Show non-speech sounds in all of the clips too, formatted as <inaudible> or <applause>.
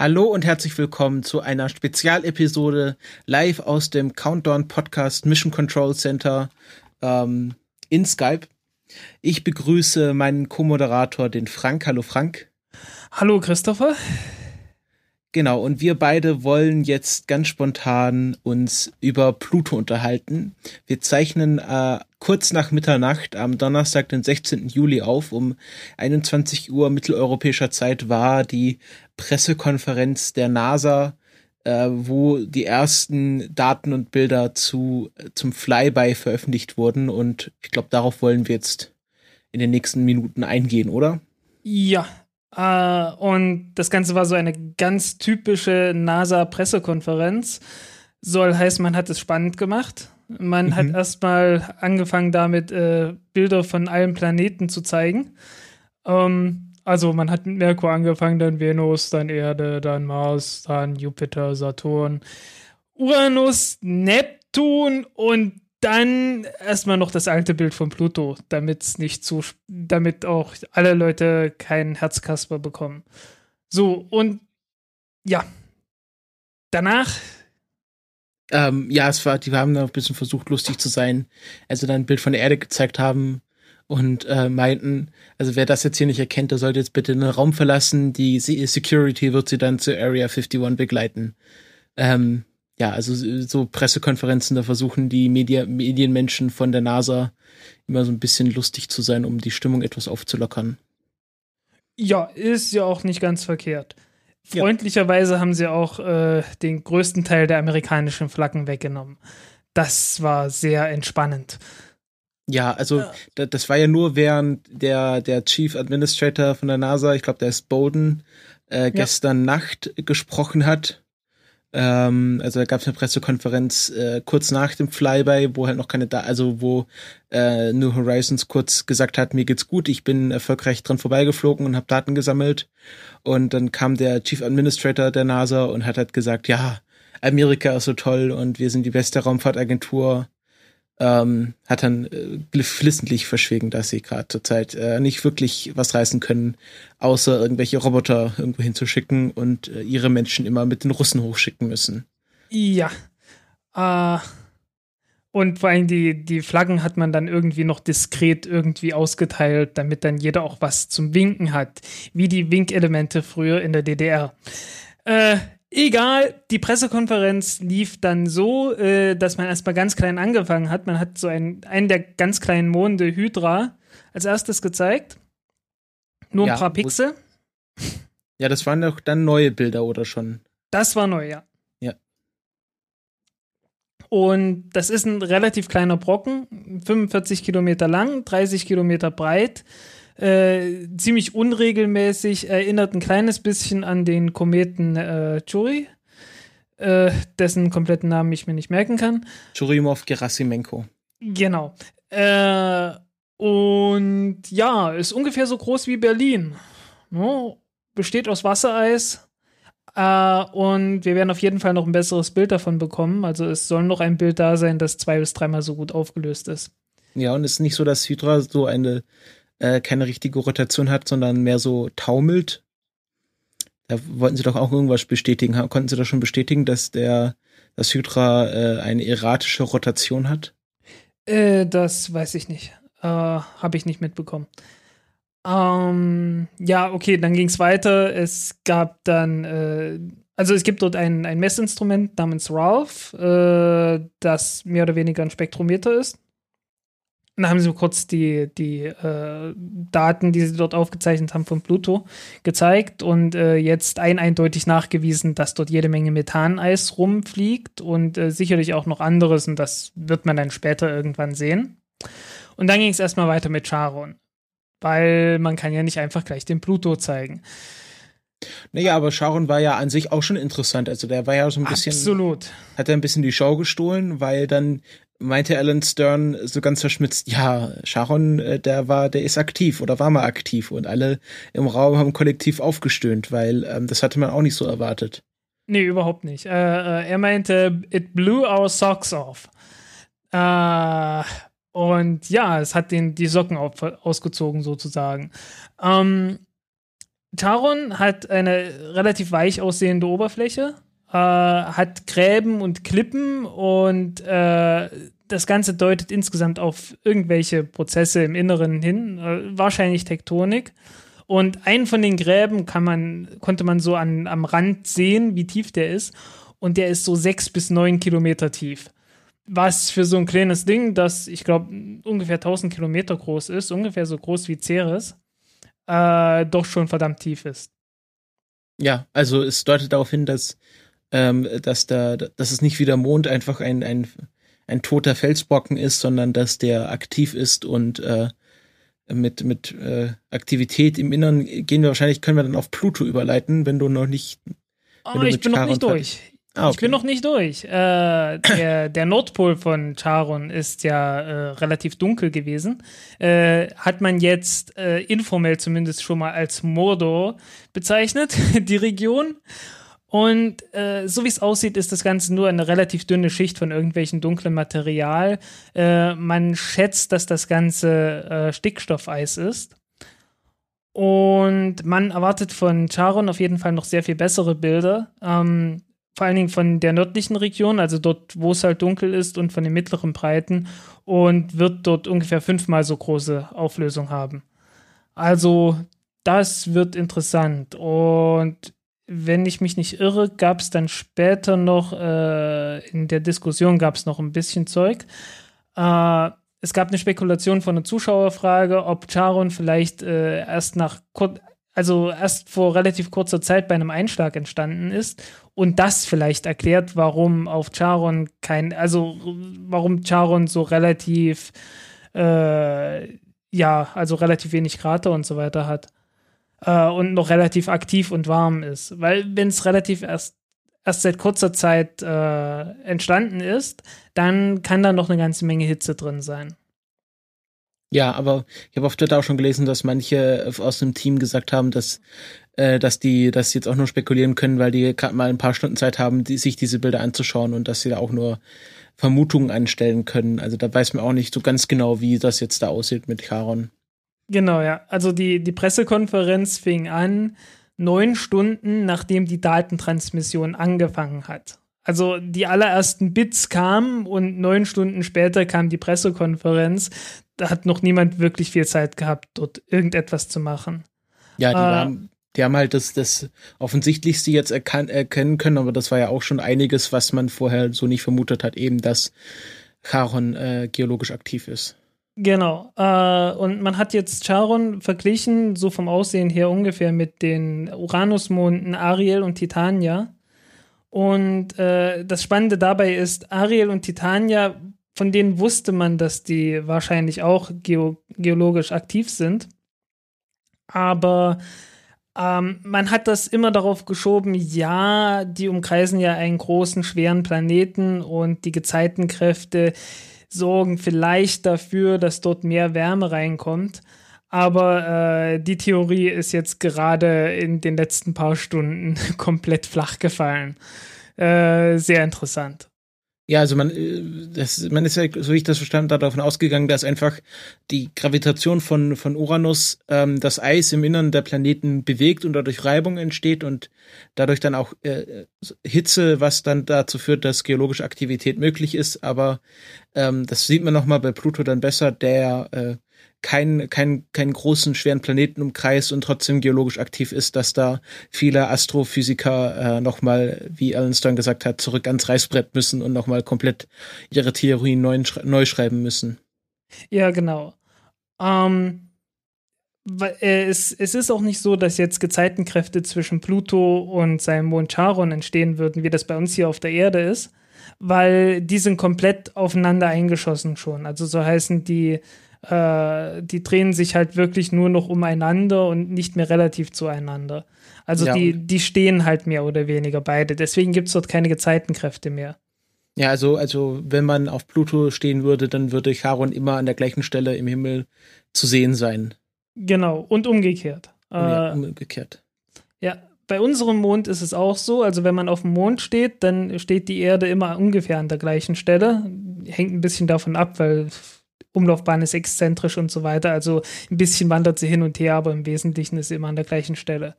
Hallo und herzlich willkommen zu einer Spezialepisode live aus dem Countdown Podcast Mission Control Center ähm, in Skype. Ich begrüße meinen Co-Moderator, den Frank. Hallo Frank. Hallo Christopher. Genau, und wir beide wollen jetzt ganz spontan uns über Pluto unterhalten. Wir zeichnen äh, kurz nach Mitternacht am Donnerstag, den 16. Juli auf. Um 21 Uhr mitteleuropäischer Zeit war die Pressekonferenz der NASA, äh, wo die ersten Daten und Bilder zu, zum Flyby veröffentlicht wurden. Und ich glaube, darauf wollen wir jetzt in den nächsten Minuten eingehen, oder? Ja, Uh, und das Ganze war so eine ganz typische NASA-Pressekonferenz. Soll heißen, man hat es spannend gemacht. Man mhm. hat erstmal angefangen damit, äh, Bilder von allen Planeten zu zeigen. Um, ähm, also man hat mit Merkur angefangen, dann Venus, dann Erde, dann Mars, dann Jupiter, Saturn, Uranus, Neptun und dann erstmal noch das alte Bild von Pluto, damit es nicht zu, damit auch alle Leute keinen Herzkasper bekommen. So, und ja. Danach. Ähm, ja, es war, die haben da ein bisschen versucht, lustig zu sein. Also dann ein Bild von der Erde gezeigt haben und äh, meinten, also wer das jetzt hier nicht erkennt, der sollte jetzt bitte den Raum verlassen. Die Security wird sie dann zur Area 51 begleiten. Ähm, ja, also so Pressekonferenzen, da versuchen die Media Medienmenschen von der NASA immer so ein bisschen lustig zu sein, um die Stimmung etwas aufzulockern. Ja, ist ja auch nicht ganz verkehrt. Freundlicherweise ja. haben sie auch äh, den größten Teil der amerikanischen Flaggen weggenommen. Das war sehr entspannend. Ja, also ja. das war ja nur während der, der Chief Administrator von der NASA, ich glaube, der ist Bowden, äh, gestern ja. Nacht gesprochen hat ähm, also da gab es eine Pressekonferenz äh, kurz nach dem Flyby, wo halt noch keine da, also wo äh, New Horizons kurz gesagt hat, mir geht's gut, ich bin erfolgreich dran vorbeigeflogen und habe Daten gesammelt. Und dann kam der Chief Administrator der NASA und hat halt gesagt, ja, Amerika ist so toll und wir sind die beste Raumfahrtagentur ähm, hat dann äh, flissentlich verschwiegen, dass sie gerade zurzeit äh, nicht wirklich was reißen können, außer irgendwelche Roboter irgendwo hinzuschicken und äh, ihre Menschen immer mit den Russen hochschicken müssen. Ja. Äh, und vor allem die, die Flaggen hat man dann irgendwie noch diskret irgendwie ausgeteilt, damit dann jeder auch was zum Winken hat, wie die Winkelemente früher in der DDR. Äh, Egal, die Pressekonferenz lief dann so, äh, dass man erstmal ganz klein angefangen hat. Man hat so einen, einen der ganz kleinen Monde Hydra als erstes gezeigt. Nur ja, ein paar Pixel. Ja, das waren doch dann neue Bilder oder schon? Das war neu, ja. Ja. Und das ist ein relativ kleiner Brocken, 45 Kilometer lang, 30 Kilometer breit. Äh, ziemlich unregelmäßig, erinnert ein kleines bisschen an den Kometen äh, Churi, äh, dessen kompletten Namen ich mir nicht merken kann. Churimov Gerasimenko. Genau. Äh, und ja, ist ungefähr so groß wie Berlin. No, besteht aus Wassereis. Uh, und wir werden auf jeden Fall noch ein besseres Bild davon bekommen. Also es soll noch ein Bild da sein, das zwei bis dreimal so gut aufgelöst ist. Ja, und es ist nicht so, dass Hydra so eine äh, keine richtige Rotation hat, sondern mehr so taumelt. Da wollten sie doch auch irgendwas bestätigen. Konnten sie doch schon bestätigen, dass der das Hydra äh, eine erratische Rotation hat? Äh, das weiß ich nicht. Äh, Habe ich nicht mitbekommen. Ähm, ja, okay, dann ging es weiter. Es gab dann, äh, also es gibt dort ein, ein Messinstrument namens Ralph, äh, das mehr oder weniger ein Spektrometer ist. Dann haben sie kurz die, die äh, Daten, die sie dort aufgezeichnet haben von Pluto, gezeigt und äh, jetzt ein eindeutig nachgewiesen, dass dort jede Menge Methaneis rumfliegt und äh, sicherlich auch noch anderes und das wird man dann später irgendwann sehen. Und dann ging es erstmal weiter mit Charon. weil man kann ja nicht einfach gleich den Pluto zeigen. Naja, aber Sharon war ja an sich auch schon interessant. Also der war ja so ein bisschen. Absolut. Hat er ein bisschen die Show gestohlen, weil dann meinte Alan Stern so ganz verschmitzt, ja, Sharon, äh, der war, der ist aktiv oder war mal aktiv und alle im Raum haben kollektiv aufgestöhnt, weil ähm, das hatte man auch nicht so erwartet. Nee, überhaupt nicht. Äh, äh, er meinte, it blew our socks off. Äh, und ja, es hat den, die Socken auf, ausgezogen sozusagen. Ähm, Taron hat eine relativ weich aussehende Oberfläche, äh, hat Gräben und Klippen und äh, das Ganze deutet insgesamt auf irgendwelche Prozesse im Inneren hin, äh, wahrscheinlich Tektonik. Und einen von den Gräben kann man, konnte man so an, am Rand sehen, wie tief der ist. Und der ist so sechs bis neun Kilometer tief. Was für so ein kleines Ding, das ich glaube ungefähr 1000 Kilometer groß ist, ungefähr so groß wie Ceres, äh, doch schon verdammt tief ist. Ja, also es deutet darauf hin, dass, ähm, dass, da, dass es nicht wie der Mond einfach ein, ein, ein toter Felsbrocken ist, sondern dass der aktiv ist und äh, mit, mit äh, Aktivität im Innern gehen wir wahrscheinlich, können wir dann auf Pluto überleiten, wenn du noch nicht. Oh, ich bin noch nicht durch. Ah. Ich bin noch nicht durch. Äh, der, der, Nordpol von Charon ist ja äh, relativ dunkel gewesen. Äh, hat man jetzt äh, informell zumindest schon mal als Mordor bezeichnet, <laughs> die Region. Und äh, so wie es aussieht, ist das Ganze nur eine relativ dünne Schicht von irgendwelchen dunklen Material. Äh, man schätzt, dass das Ganze Stickstoffeis ist. Und man erwartet von Charon auf jeden Fall noch sehr viel bessere Bilder. Ähm, vor allen Dingen von der nördlichen Region, also dort, wo es halt dunkel ist und von den mittleren Breiten und wird dort ungefähr fünfmal so große Auflösung haben. Also das wird interessant und wenn ich mich nicht irre, gab es dann später noch, äh, in der Diskussion gab es noch ein bisschen Zeug. Äh, es gab eine Spekulation von einer Zuschauerfrage, ob Charon vielleicht äh, erst nach also erst vor relativ kurzer Zeit bei einem Einschlag entstanden ist und das vielleicht erklärt, warum auf Charon kein, also warum Charon so relativ, äh, ja, also relativ wenig Krater und so weiter hat äh, und noch relativ aktiv und warm ist. Weil wenn es relativ erst erst seit kurzer Zeit äh, entstanden ist, dann kann da noch eine ganze Menge Hitze drin sein. Ja, aber ich habe auf Twitter auch schon gelesen, dass manche aus dem Team gesagt haben, dass äh, dass die das jetzt auch nur spekulieren können, weil die gerade mal ein paar Stunden Zeit haben, die, sich diese Bilder anzuschauen und dass sie da auch nur Vermutungen anstellen können. Also da weiß man auch nicht so ganz genau, wie das jetzt da aussieht mit Charon. Genau, ja. Also die, die Pressekonferenz fing an neun Stunden, nachdem die Datentransmission angefangen hat. Also die allerersten Bits kamen und neun Stunden später kam die Pressekonferenz. Da hat noch niemand wirklich viel Zeit gehabt, dort irgendetwas zu machen. Ja, die, äh, waren, die haben halt das, das Offensichtlichste jetzt erkennen können, aber das war ja auch schon einiges, was man vorher so nicht vermutet hat, eben dass Charon äh, geologisch aktiv ist. Genau. Äh, und man hat jetzt Charon verglichen, so vom Aussehen her ungefähr mit den Uranusmonden Ariel und Titania. Und äh, das Spannende dabei ist, Ariel und Titania, von denen wusste man, dass die wahrscheinlich auch geo geologisch aktiv sind. Aber ähm, man hat das immer darauf geschoben, ja, die umkreisen ja einen großen, schweren Planeten und die Gezeitenkräfte sorgen vielleicht dafür, dass dort mehr Wärme reinkommt. Aber äh, die Theorie ist jetzt gerade in den letzten paar Stunden <laughs> komplett flach gefallen. Äh, sehr interessant. Ja, also man, äh, das, man ist ja, so wie ich das verstanden habe, davon ausgegangen, dass einfach die Gravitation von, von Uranus ähm, das Eis im Innern der Planeten bewegt und dadurch Reibung entsteht und dadurch dann auch äh, Hitze, was dann dazu führt, dass geologische Aktivität möglich ist. Aber ähm, das sieht man nochmal bei Pluto dann besser, der äh, keinen kein, keinen großen, schweren Planeten umkreist und trotzdem geologisch aktiv ist, dass da viele Astrophysiker äh, nochmal, wie Alan Stern gesagt hat, zurück ans Reißbrett müssen und nochmal komplett ihre Theorien neu, neu schreiben müssen. Ja, genau. Ähm, äh, es, es ist auch nicht so, dass jetzt Gezeitenkräfte zwischen Pluto und seinem Mond Charon entstehen würden, wie das bei uns hier auf der Erde ist, weil die sind komplett aufeinander eingeschossen schon. Also so heißen die Äh, die drehen sich halt wirklich nur noch umeinander und nicht mehr relativ zueinander. Also ja. die, die stehen halt mehr oder weniger beide. Deswegen gibt es dort keine Gezeitenkräfte mehr. Ja, also, also wenn man auf Pluto stehen würde, dann würde Charon immer an der gleichen Stelle im Himmel zu sehen sein. Genau, und umgekehrt. Ja, äh, umgekehrt. Ja, bei unserem Mond ist es auch so. Also wenn man auf dem Mond steht, dann steht die Erde immer ungefähr an der gleichen Stelle. Hängt ein bisschen davon ab, weil Umlaufbahn ist exzentrisch und so weiter. Also ein bisschen wandert sie hin und her, aber im Wesentlichen ist sie immer an der gleichen Stelle.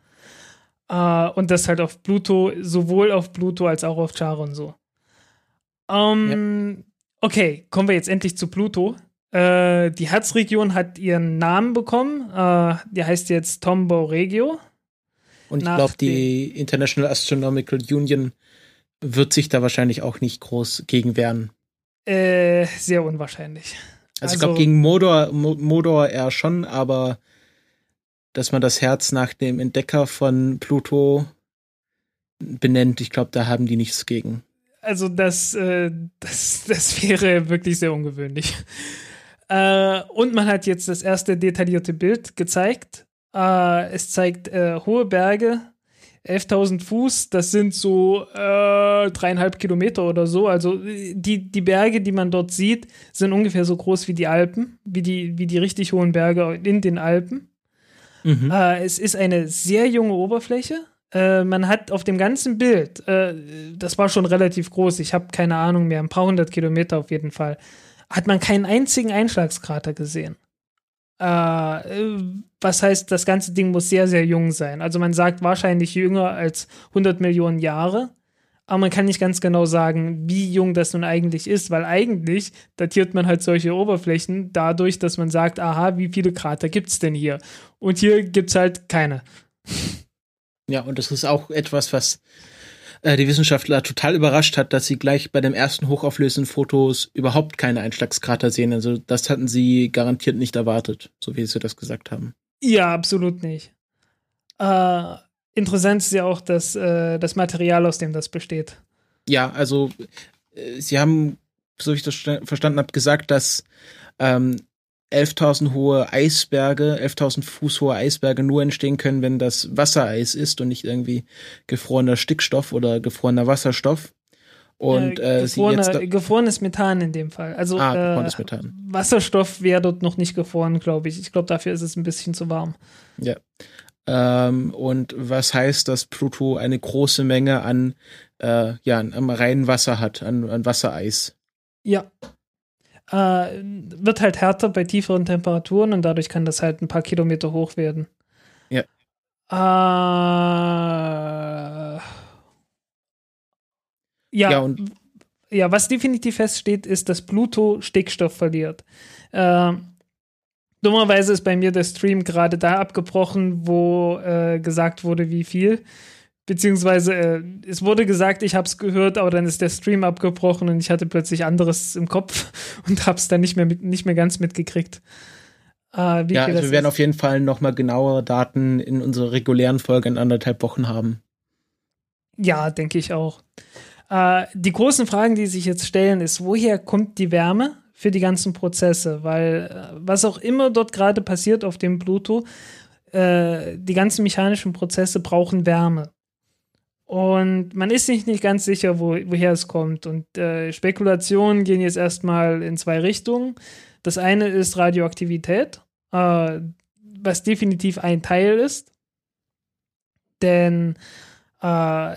Äh, und das halt auf Pluto, sowohl auf Pluto als auch auf Charon so. Ähm, ja. Okay, kommen wir jetzt endlich zu Pluto. Äh, die Herzregion hat ihren Namen bekommen. Äh, die heißt jetzt Tombo Regio. Und ich glaube, die International Astronomical Union wird sich da wahrscheinlich auch nicht groß gegen wehren. Äh, sehr unwahrscheinlich. Also, also ich glaube, gegen Modor, Modor eher schon, aber dass man das Herz nach dem Entdecker von Pluto benennt, ich glaube, da haben die nichts gegen. Also das, äh, das, das wäre wirklich sehr ungewöhnlich. Äh, und man hat jetzt das erste detaillierte Bild gezeigt. Äh, es zeigt äh, hohe Berge, 11.000 Fuß, das sind so äh, dreieinhalb Kilometer oder so. Also die, die Berge, die man dort sieht, sind ungefähr so groß wie die Alpen, wie die, wie die richtig hohen Berge in den Alpen. Mhm. Äh, es ist eine sehr junge Oberfläche. Äh, man hat auf dem ganzen Bild, äh, das war schon relativ groß, ich habe keine Ahnung mehr, ein paar hundert Kilometer auf jeden Fall, hat man keinen einzigen Einschlagskrater gesehen. Äh, was heißt, das ganze Ding muss sehr, sehr jung sein. Also man sagt wahrscheinlich jünger als 100 Millionen Jahre aber man kann nicht ganz genau sagen, wie jung das nun eigentlich ist, weil eigentlich datiert man halt solche Oberflächen dadurch, dass man sagt, aha, wie viele Krater gibt es denn hier? Und hier gibt es halt keine. Ja, und das ist auch etwas, was äh, die Wissenschaftler total überrascht hat, dass sie gleich bei den ersten hochauflösenden Fotos überhaupt keine Einschlagskrater sehen. Also das hatten sie garantiert nicht erwartet, so wie sie das gesagt haben. Ja, absolut nicht. Äh, interessant ist ja auch das, äh, das Material, aus dem das besteht. Ja, also äh, sie haben, so wie ich das verstanden habe, gesagt, dass ähm, 11.000 hohe Eisberge, 11.000 Fuß hohe Eisberge nur entstehen können, wenn das Wassereis ist und nicht irgendwie gefrorener Stickstoff oder gefrorener Wasserstoff. Und äh, gefrorene, sie jetzt gefrorenes Methan in dem Fall. Also ah, gefrorenes äh, Methan. Wasserstoff wäre dort noch nicht gefroren, glaube ich. Ich glaube, dafür ist es ein bisschen zu warm. Ja. Ähm, und was heißt, dass Pluto eine große Menge an, äh, ja, am reinen Wasser hat, an, an Wassereis? Ja. Äh, wird halt härter bei tieferen Temperaturen und dadurch kann das halt ein paar Kilometer hoch werden. Ja. Äh, ja, ja, und ja, was definitiv feststeht, ist, dass Pluto Stickstoff verliert. Äh, Dummerweise ist bei mir der Stream gerade da abgebrochen, wo äh, gesagt wurde, wie viel. Beziehungsweise äh, es wurde gesagt, ich habe es gehört, aber dann ist der Stream abgebrochen und ich hatte plötzlich anderes im Kopf <laughs> und habe es dann nicht mehr, mit, nicht mehr ganz mitgekriegt. Äh, ja, also wir werden auf jeden Fall noch mal genauere Daten in unserer regulären Folge in anderthalb Wochen haben. Ja, denke ich auch. Äh, die großen Fragen, die sich jetzt stellen, ist, woher kommt die Wärme? für die ganzen Prozesse, weil äh, was auch immer dort gerade passiert auf dem Pluto, äh, die ganzen mechanischen Prozesse brauchen Wärme. Und man ist sich nicht ganz sicher, wo, woher es kommt. Und äh, Spekulationen gehen jetzt erstmal in zwei Richtungen. Das eine ist Radioaktivität, äh, was definitiv ein Teil ist. Denn äh,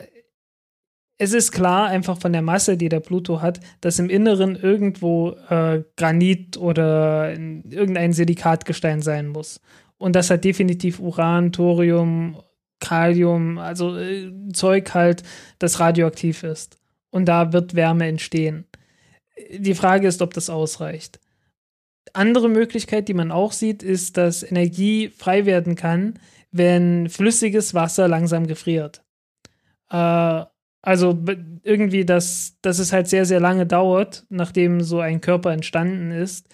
es ist klar, einfach von der Masse, die der Pluto hat, dass im Inneren irgendwo äh, Granit oder irgendein Silikatgestein sein muss. Und das hat definitiv Uran, Thorium, Kalium, also äh, Zeug halt, das radioaktiv ist. Und da wird Wärme entstehen. Die Frage ist, ob das ausreicht. Andere Möglichkeit, die man auch sieht, ist, dass Energie frei werden kann, wenn flüssiges Wasser langsam gefriert. Äh, also irgendwie, dass, dass es halt sehr, sehr lange dauert, nachdem so ein Körper entstanden ist,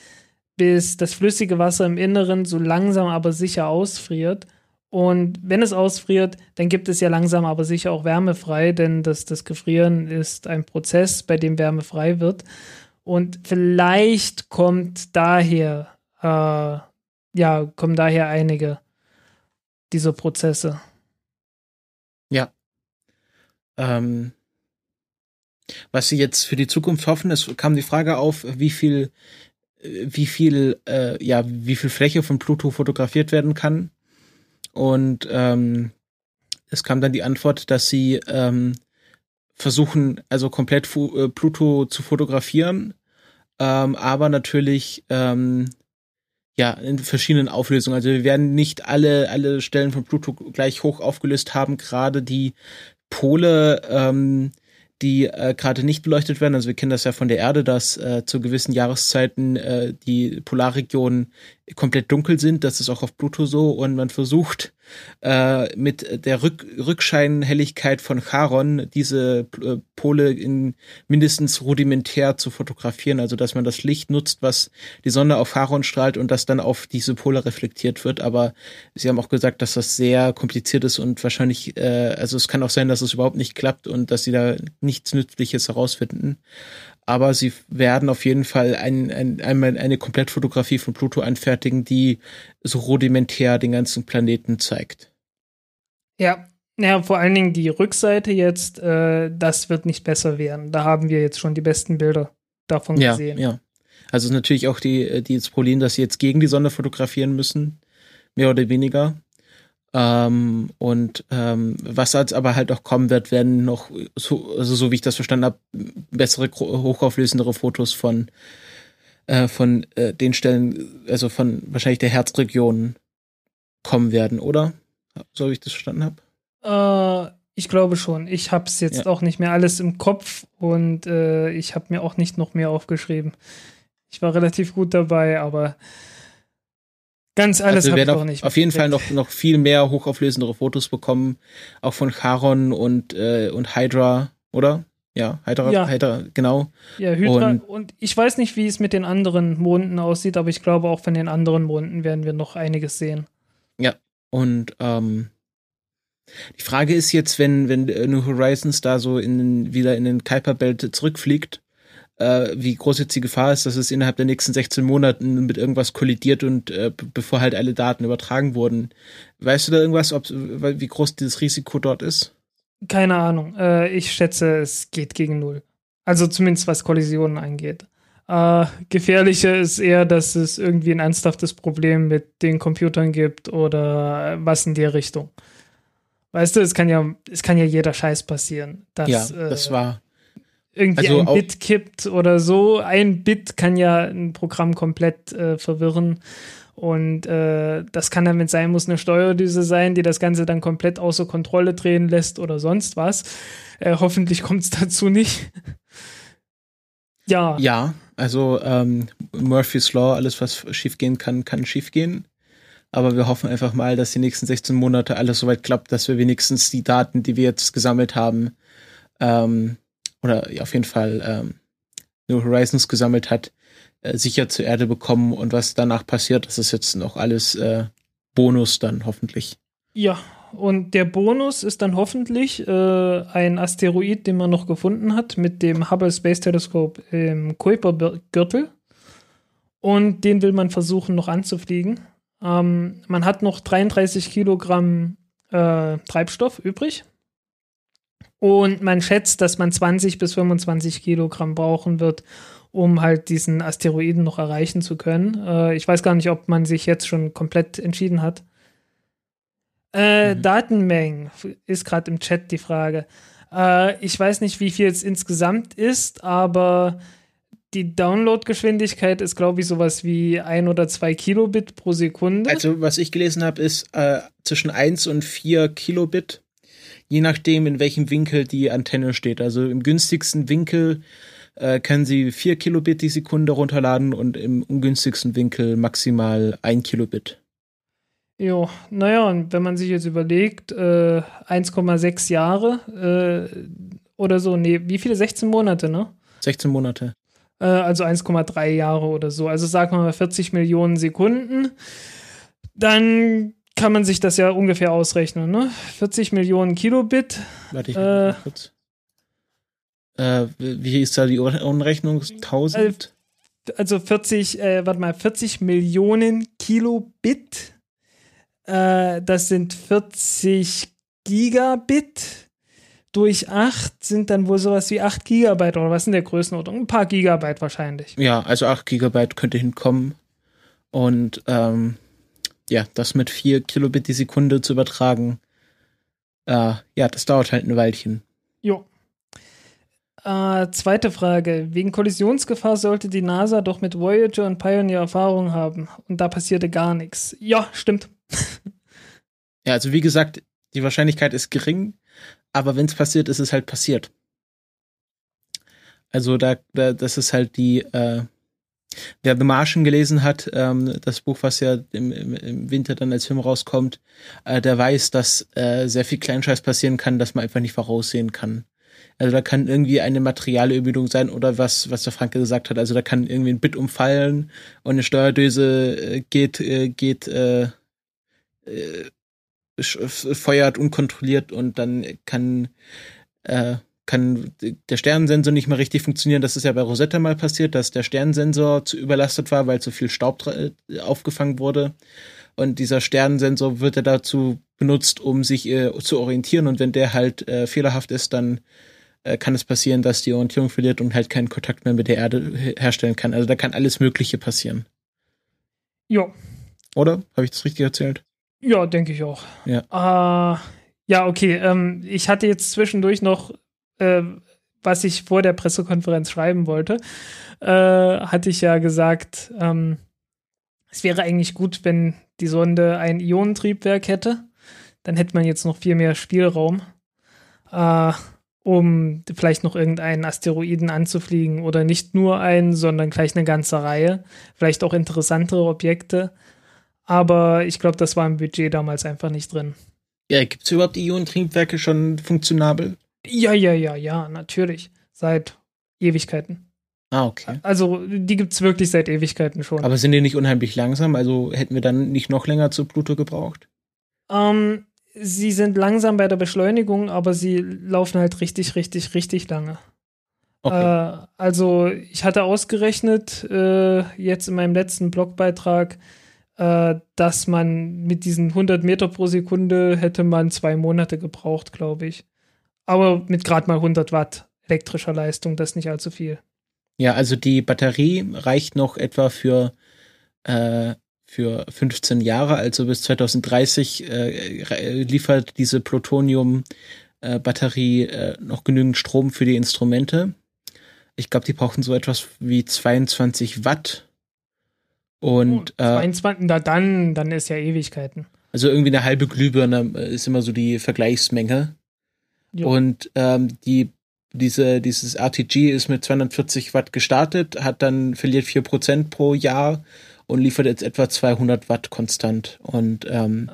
bis das flüssige Wasser im Inneren so langsam aber sicher ausfriert. Und wenn es ausfriert, dann gibt es ja langsam aber sicher auch Wärme frei, denn das, das Gefrieren ist ein Prozess, bei dem Wärme frei wird. Und vielleicht kommt daher äh, ja, kommen daher einige dieser Prozesse. Ja. Ähm, was Sie jetzt für die Zukunft hoffen, es kam die Frage auf, wie viel, wie viel, äh, ja, wie viel Fläche von Pluto fotografiert werden kann. Und ähm, es kam dann die Antwort, dass sie ähm, versuchen, also komplett Fu äh, Pluto zu fotografieren, ähm, aber natürlich ähm, ja in verschiedenen Auflösungen. Also wir werden nicht alle alle Stellen von Pluto gleich hoch aufgelöst haben. Gerade die Pole ähm, die äh, gerade nicht beleuchtet werden. Also wir kennen das ja von der Erde, dass äh, zu gewissen Jahreszeiten äh, die Polarregionen komplett dunkel sind. Das ist auch auf Pluto so und man versucht äh, mit der Rück Rückscheinhelligkeit von Charon diese äh, Pole in mindestens rudimentär zu fotografieren, also dass man das Licht nutzt, was die Sonne auf Charon strahlt und das dann auf diese Pole reflektiert wird. Aber sie haben auch gesagt, dass das sehr kompliziert ist und wahrscheinlich, äh, also es kann auch sein, dass es überhaupt nicht klappt und dass sie da nichts Nützliches herausfinden aber sie werden auf jeden Fall ein, ein, einmal eine Komplettfotografie von Pluto anfertigen, die so rudimentär den ganzen Planeten zeigt. Ja, ja, vor allen Dingen die Rückseite jetzt, äh, das wird nicht besser werden. Da haben wir jetzt schon die besten Bilder davon ja, gesehen. Ja, also natürlich auch die, die das Problem, dass sie jetzt gegen die Sonne fotografieren müssen, mehr oder weniger. Ähm, und ähm, was als aber halt auch kommen wird, werden noch, so, also so wie ich das verstanden habe, bessere, hochauflösendere Fotos von, äh, von äh, den Stellen, also von wahrscheinlich der Herzregion kommen werden, oder? So wie ich das verstanden habe? Äh, ich glaube schon. Ich habe es jetzt ja. auch nicht mehr alles im Kopf und äh, ich habe mir auch nicht noch mehr aufgeschrieben. Ich war relativ gut dabei, aber Ganz alles also wir werden auf, nicht auf jeden Fall noch, noch viel mehr hochauflösendere Fotos bekommen, auch von Charon und, äh, und Hydra, oder? Ja, Hydra, ja. Hydra genau. Ja, Hydra. Und, und, ich weiß nicht, wie es mit den anderen Monden aussieht, aber ich glaube, auch von den anderen Monden werden wir noch einiges sehen. Ja, und ähm, die Frage ist jetzt, wenn, wenn New Horizons da so in, wieder in den Kuiper Belt zurückfliegt, äh, wie groß jetzt die Gefahr ist, dass es innerhalb der nächsten 16 Monaten mit irgendwas kollidiert und äh, bevor halt alle Daten übertragen wurden. Weißt du da irgendwas, ob, wie groß dieses Risiko dort ist? Keine Ahnung. Äh, ich schätze, es geht gegen null. Also zumindest was Kollisionen angeht. Äh, gefährlicher ist eher, dass es irgendwie ein ernsthaftes Problem mit den Computern gibt oder was in der Richtung. Weißt du, es kann ja, es kann ja jeder Scheiß passieren. Dass, ja, das äh, war irgendwie also ein Bit kippt oder so. Ein Bit kann ja ein Programm komplett äh, verwirren. Und äh, das kann dann, wenn es sein muss, eine Steuerdüse sein, die das Ganze dann komplett außer Kontrolle drehen lässt oder sonst was. Äh, hoffentlich kommt es <laughs> dazu nicht. ja. Ja, also ähm, Murphy's Law, alles was schiefgehen kann, kann schiefgehen. Aber wir hoffen einfach mal, dass die nächsten 16 Monate alles soweit klappt, dass wir wenigstens die Daten, die wir jetzt gesammelt haben, ähm, oder auf jeden Fall ähm, New Horizons gesammelt hat, äh, sicher zur Erde bekommen und was danach passiert, das ist jetzt noch alles äh, Bonus dann hoffentlich. Ja, und der Bonus ist dann hoffentlich äh, ein Asteroid, den man noch gefunden hat mit dem Hubble Space Telescope im Kuiper-Gürtel. Und den will man versuchen noch anzufliegen. Ähm, man hat noch 33 Kilogramm äh, Treibstoff übrig. Und man schätzt, dass man 20 bis 25 Kilogramm brauchen wird, um halt diesen Asteroiden noch erreichen zu können. Äh, ich weiß gar nicht, ob man sich jetzt schon komplett entschieden hat. Äh, mhm. Datenmengen ist gerade im Chat die Frage. Äh, ich weiß nicht, wie viel es insgesamt ist, aber die Downloadgeschwindigkeit ist, glaube ich, sowas wie ein oder zwei Kilobit pro Sekunde. Also, was ich gelesen habe, ist äh, zwischen 1 und 4 Kilobit je nachdem, in welchem Winkel die Antenne steht. Also im günstigsten Winkel äh, können Sie 4 Kilobit die Sekunde runterladen und im ungünstigsten Winkel maximal 1 Kilobit. Jo, naja, und wenn man sich jetzt überlegt, äh, 1,6 Jahre äh, oder so, nee, wie viele? 16 Monate, ne? 16 Monate. Äh, also 1,3 Jahre oder so. Also sagen wir mal 40 Millionen Sekunden. Dann kann man sich das ja ungefähr ausrechnen, ne? 40 Millionen Kilobit. Warte, ich äh, kurz. Äh, wie ist da die Umrechnung? 1000? also 40, äh, warte mal, 40 Millionen Kilobit. Äh, das sind 40 Gigabit durch 8 sind dann wohl sowas wie 8 Gigabyte oder was in der Größenordnung? Ein paar Gigabyte wahrscheinlich. Ja, also 8 Gigabyte könnte hinkommen. Und ähm, ja, das mit 4 Kilobit die Sekunde zu übertragen, äh, ja, das dauert halt ein Weilchen. Jo. Äh, zweite Frage. Wegen Kollisionsgefahr sollte die NASA doch mit Voyager und Pioneer Erfahrung haben. Und da passierte gar nichts. Ja, stimmt. <laughs> ja, also wie gesagt, die Wahrscheinlichkeit ist gering, aber wenn es passiert, ist es halt passiert. Also da, da das ist halt die, äh, wer The Martian gelesen hat, ähm, das Buch, was ja im, im, Winter dann als Film rauskommt, äh, der weiß, dass äh, sehr viel Kleinscheiß passieren kann, dass man einfach nicht voraussehen kann. Also da kann irgendwie eine Materialermüdung sein oder was, was der Franke gesagt hat. Also da kann irgendwie ein Bit umfallen und eine Steuerdöse äh, geht, äh, geht, äh, äh, feuert unkontrolliert und dann kann, äh, kann der Sternensensor nicht mehr richtig funktionieren. Das ist ja bei Rosetta mal passiert, dass der Sternensensor zu überlastet war, weil zu viel Staub aufgefangen wurde. Und dieser Sternensensor wird ja dazu benutzt, um sich äh, zu orientieren. Und wenn der halt äh, fehlerhaft ist, dann äh, kann es passieren, dass die Orientierung verliert und halt keinen Kontakt mehr mit der Erde herstellen kann. Also da kann alles Mögliche passieren. Ja. Oder? Habe ich das richtig erzählt? Ja, denke ich auch. Ja. Ja, okay. Ähm, ich hatte jetzt zwischendurch noch, äh, was ich vor der Pressekonferenz schreiben wollte, äh, hatte ich ja gesagt, ähm, es wäre eigentlich gut, wenn die Sonde ein Ionentriebwerk hätte. Dann hätte man jetzt noch viel mehr Spielraum. Äh, um vielleicht noch irgendeinen Asteroiden anzufliegen oder nicht nur einen, sondern gleich eine ganze Reihe. Vielleicht auch interessantere Objekte. Aber ich glaube, das war im Budget damals einfach nicht drin. Ja, gibt es überhaupt Ionentriebwerke schon funktionabel? Ja, ja, ja, ja, natürlich. Seit Ewigkeiten. Ah, okay. Also, die gibt es wirklich seit Ewigkeiten schon. Aber sind die nicht unheimlich langsam? Also hätten wir dann nicht noch länger zu Pluto gebraucht? Ähm, sie sind langsam bei der Beschleunigung, aber sie laufen halt richtig, richtig, richtig lange. Okay. Äh, also ich hatte ausgerechnet äh, jetzt in meinem letzten Blogbeitrag, äh, dass man mit diesen 100 Meter pro Sekunde hätte man zwei Monate gebraucht, glaube ich. Aber mit gerade mal 100 Watt elektrischer Leistung, das ist nicht allzu viel. Ja, also die Batterie reicht noch etwa für äh, für 15 Jahre, also bis 2030 äh, liefert diese Plutonium-Batterie äh, noch genügend Strom für die Instrumente. Ich glaube, die brauchen so etwas wie 22 Watt. Und oh, 22, äh, da dann, dann ist ja Ewigkeiten. Also irgendwie eine halbe Glühbirne ist immer so die Vergleichsmenge. Ja. Und ähm, die diese, dieses RTG ist mit 240 Watt gestartet, hat dann verliert 4% pro Jahr und liefert jetzt etwa 200 Watt konstant. Und ähm,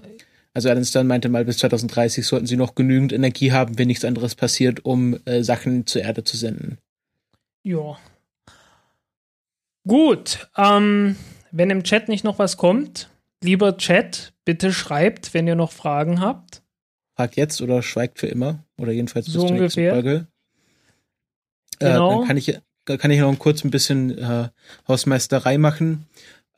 also Einstein meinte mal, bis 2030 sollten sie noch genügend Energie haben, wenn nichts anderes passiert, um äh, Sachen zur Erde zu senden. Ja. Gut. Ähm, wenn im Chat nicht noch was kommt, lieber Chat, bitte schreibt, wenn ihr noch Fragen habt. Fragt jetzt oder schweigt für immer. Oder jedenfalls bis so zur ungefähr. Folge. Genau. Äh, dann genau. kann ich, kann ich noch kurz ein bisschen äh, Hausmeisterei machen.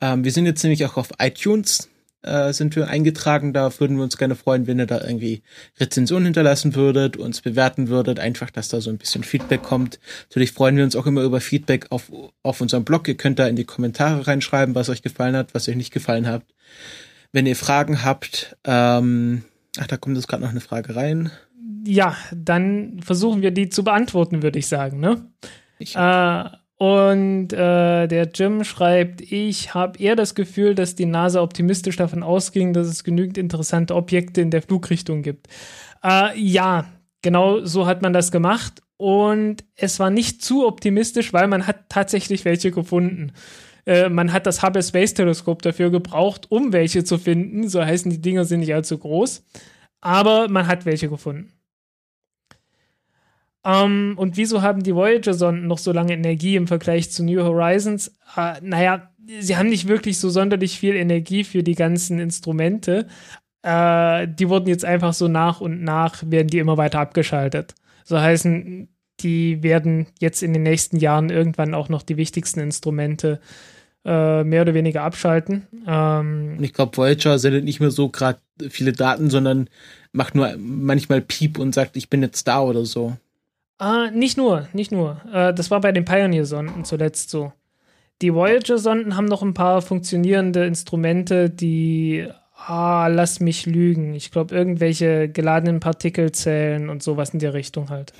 Ähm, wir sind jetzt nämlich auch auf iTunes äh, sind wir eingetragen. Da würden wir uns gerne freuen, wenn ihr da irgendwie Rezensionen hinterlassen würdet, uns bewerten würdet, einfach, dass da so ein bisschen Feedback kommt. Natürlich freuen wir uns auch immer über Feedback auf, auf unserem Blog. Ihr könnt da in die Kommentare reinschreiben, was euch gefallen hat, was euch nicht gefallen hat. Wenn ihr Fragen habt, ähm, ach, da kommt jetzt gerade noch eine Frage rein. Ja, dann versuchen wir die zu beantworten, würde ich sagen, ne? Ich äh, und äh, der Jim schreibt, ich habe eher das Gefühl, dass die NASA optimistisch davon ausging, dass es genügend interessante Objekte in der Flugrichtung gibt. Äh, ja, genau so hat man das gemacht. Und es war nicht zu optimistisch, weil man hat tatsächlich welche gefunden. Äh, man hat das Hubble Space Teleskop dafür gebraucht, um welche zu finden. So heißen die Dinger sind nicht allzu groß. Aber man hat welche gefunden. Ähm, und wieso haben die Voyager-Sonden noch so lange Energie im Vergleich zu New Horizons? Uh, naja, sie haben nicht wirklich so sonderlich viel Energie für die ganzen Instrumente. Uh, die wurden jetzt einfach so nach und nach, werden die immer weiter abgeschaltet. So heißen, die werden jetzt in den nächsten Jahren irgendwann auch noch die wichtigsten Instrumente äh, mehr oder weniger abschalten. Ähm, ich glaube, Voyager sendet nicht mehr so gerade viele Daten, sondern macht nur manchmal Piep und sagt, ich bin jetzt da oder so. Ah, nicht nur, nicht nur. Äh, das war bei den Pioneer-Sonden zuletzt so. Die Voyager-Sonden haben noch ein paar funktionierende Instrumente, die, ah, lass mich lügen. Ich glaube, irgendwelche geladenen Partikelzellen und sowas in der Richtung halt.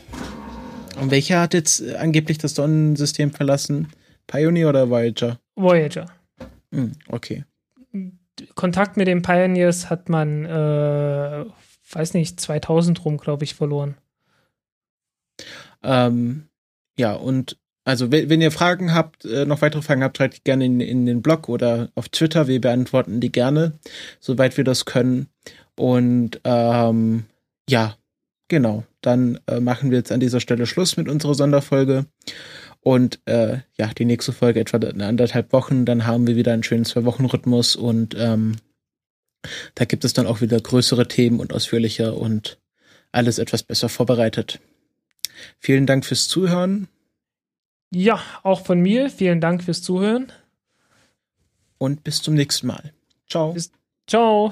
Und welcher hat jetzt angeblich das Sonnensystem verlassen? Pioneer oder Voyager? Voyager. Hm, okay. Kontakt mit den Pioneers hat man, äh, weiß nicht, 2000 rum, glaube ich, verloren. Ähm, ja, und also wenn, ihr Fragen habt, äh, noch weitere Fragen habt, schreibt gerne in, in den Blog oder auf Twitter. Wir beantworten die gerne, soweit wir das können. Und ähm, ja, genau. Dann äh, machen wir jetzt an dieser Stelle Schluss mit unserer Sonderfolge. Und äh, ja, die nächste Folge etwa in anderthalb Wochen, dann haben wir wieder einen schönen Zwei-Wochen-Rhythmus und ähm, da gibt es dann auch wieder größere Themen und ausführlicher und alles etwas besser vorbereitet. Vielen Dank fürs Zuhören. Ja, auch von mir. Vielen Dank fürs Zuhören. Und bis zum nächsten Mal. Ciao. Bis, ciao.